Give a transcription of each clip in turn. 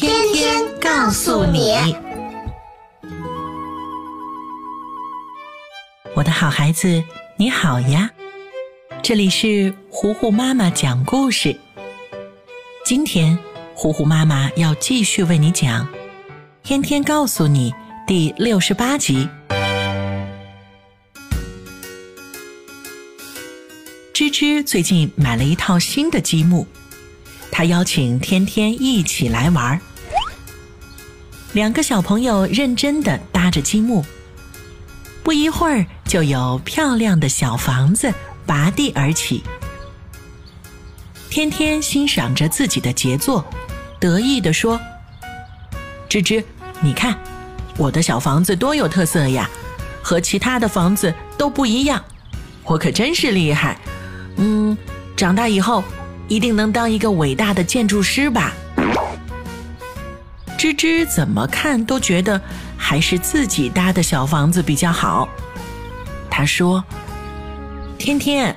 天天告诉你，我的好孩子，你好呀！这里是糊糊妈妈讲故事。今天，糊糊妈妈要继续为你讲《天天告诉你》第六十八集。芝芝最近买了一套新的积木。他邀请天天一起来玩儿两个小朋友认真的搭着积木，不一会儿就有漂亮的小房子拔地而起。天天欣赏着自己的杰作，得意地说：“芝芝，你看，我的小房子多有特色呀，和其他的房子都不一样，我可真是厉害。嗯，长大以后。”一定能当一个伟大的建筑师吧？芝芝怎么看都觉得还是自己搭的小房子比较好。他说：“天天，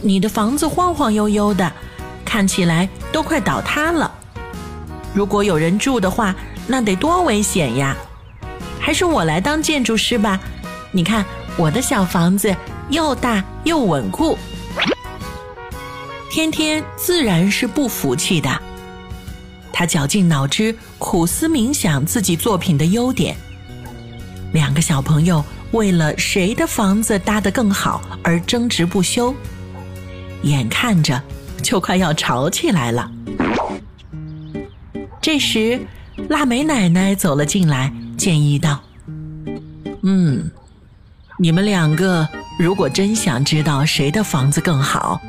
你的房子晃晃悠悠的，看起来都快倒塌了。如果有人住的话，那得多危险呀！还是我来当建筑师吧。你看我的小房子又大又稳固。”天天自然是不服气的，他绞尽脑汁苦思冥想自己作品的优点。两个小朋友为了谁的房子搭得更好而争执不休，眼看着就快要吵起来了。这时，腊梅奶奶走了进来，建议道：“嗯，你们两个如果真想知道谁的房子更好。”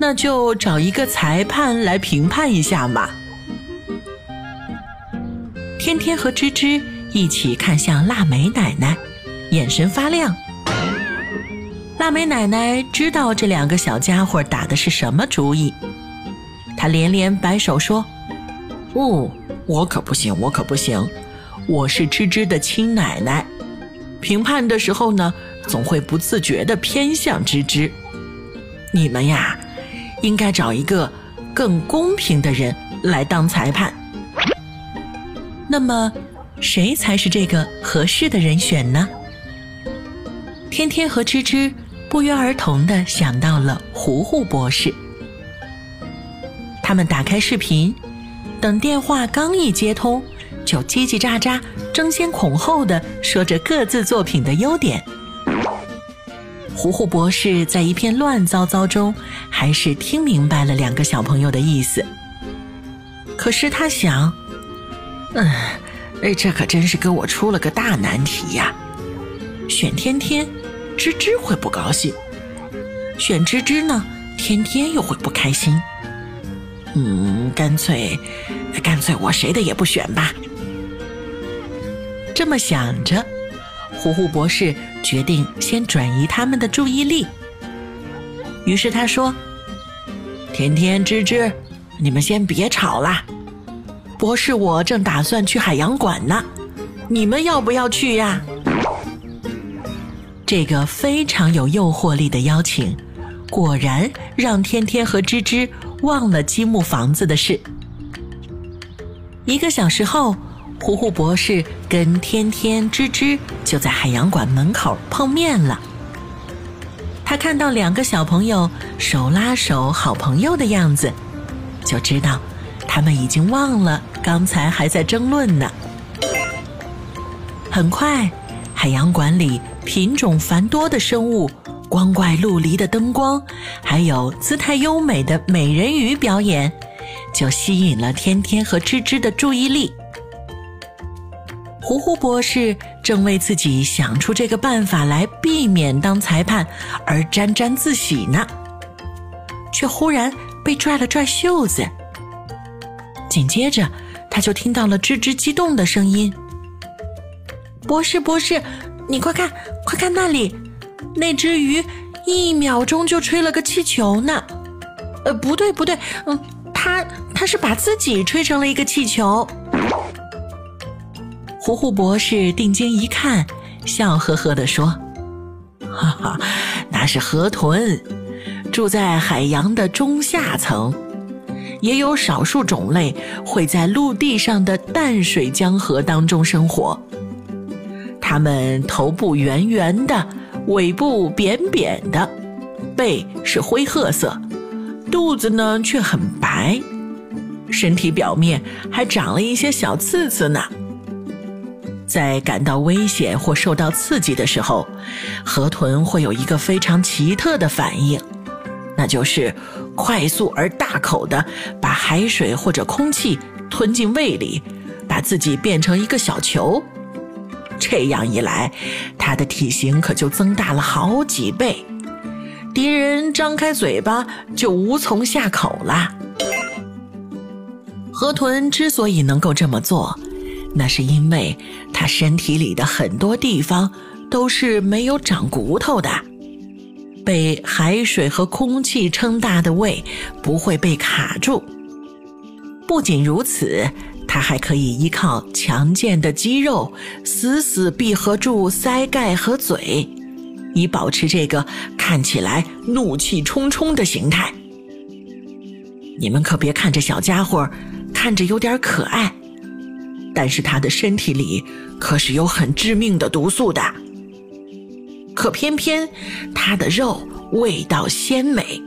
那就找一个裁判来评判一下嘛。天天和芝芝一起看向腊梅奶奶，眼神发亮。腊梅奶奶知道这两个小家伙打的是什么主意，她连连摆手说：“哦，我可不行，我可不行，我是芝芝的亲奶奶，评判的时候呢，总会不自觉的偏向芝芝。你们呀。”应该找一个更公平的人来当裁判。那么，谁才是这个合适的人选呢？天天和芝芝不约而同的想到了糊糊博士。他们打开视频，等电话刚一接通，就叽叽喳喳、争先恐后的说着各自作品的优点。糊糊博士在一片乱糟糟中，还是听明白了两个小朋友的意思。可是他想，嗯，哎，这可真是给我出了个大难题呀！选天天，芝芝会不高兴；选芝芝呢，天天又会不开心。嗯，干脆，干脆我谁的也不选吧。这么想着。糊糊博士决定先转移他们的注意力，于是他说：“天天、芝芝，你们先别吵啦，博士我正打算去海洋馆呢，你们要不要去呀？”这个非常有诱惑力的邀请，果然让天天和芝芝忘了积木房子的事。一个小时后。糊糊博士跟天天、吱吱就在海洋馆门口碰面了。他看到两个小朋友手拉手、好朋友的样子，就知道他们已经忘了刚才还在争论呢。很快，海洋馆里品种繁多的生物、光怪陆离的灯光，还有姿态优美的美人鱼表演，就吸引了天天和吱吱的注意力。糊糊博士正为自己想出这个办法来避免当裁判而沾沾自喜呢，却忽然被拽了拽袖子。紧接着，他就听到了吱吱激动的声音：“博士，博士，你快看，快看那里，那只鱼一秒钟就吹了个气球呢！呃，不对，不对，嗯，它它是把自己吹成了一个气球。”胡胡博士定睛一看，笑呵呵地说：“哈哈，那是河豚，住在海洋的中下层。”也有少数种类会在陆地上的淡水江河当中生活。它们头部圆圆的，尾部扁扁的，背是灰褐色，肚子呢却很白，身体表面还长了一些小刺刺呢。在感到危险或受到刺激的时候，河豚会有一个非常奇特的反应。那就是快速而大口的把海水或者空气吞进胃里，把自己变成一个小球。这样一来，它的体型可就增大了好几倍，敌人张开嘴巴就无从下口了。河豚之所以能够这么做，那是因为它身体里的很多地方都是没有长骨头的。被海水和空气撑大的胃不会被卡住。不仅如此，它还可以依靠强健的肌肉死死闭合住腮盖和嘴，以保持这个看起来怒气冲冲的形态。你们可别看这小家伙，看着有点可爱，但是它的身体里可是有很致命的毒素的。可偏偏它的肉味道鲜美，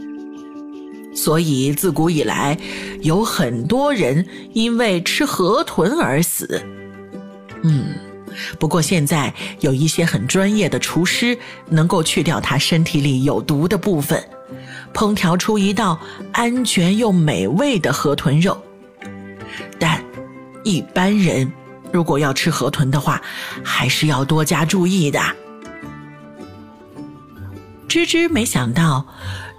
所以自古以来有很多人因为吃河豚而死。嗯，不过现在有一些很专业的厨师能够去掉它身体里有毒的部分，烹调出一道安全又美味的河豚肉。但一般人如果要吃河豚的话，还是要多加注意的。吱吱没想到，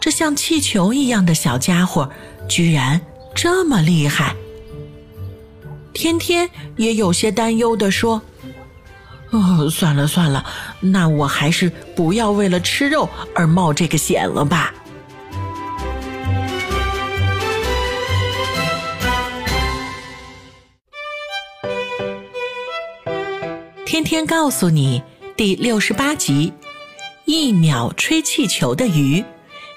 这像气球一样的小家伙居然这么厉害。天天也有些担忧地说：“哦，算了算了，那我还是不要为了吃肉而冒这个险了吧。”天天告诉你第六十八集。一秒吹气球的鱼，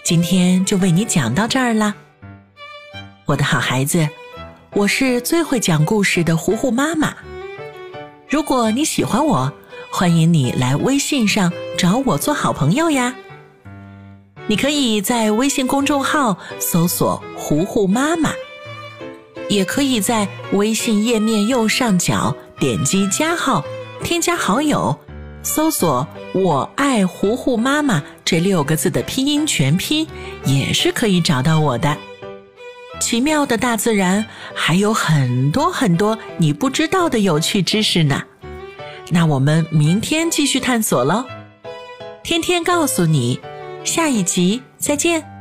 今天就为你讲到这儿啦。我的好孩子，我是最会讲故事的糊糊妈妈。如果你喜欢我，欢迎你来微信上找我做好朋友呀。你可以在微信公众号搜索“糊糊妈妈”，也可以在微信页面右上角点击加号，添加好友。搜索“我爱糊糊妈妈”这六个字的拼音全拼，也是可以找到我的。奇妙的大自然还有很多很多你不知道的有趣知识呢。那我们明天继续探索喽。天天告诉你，下一集再见。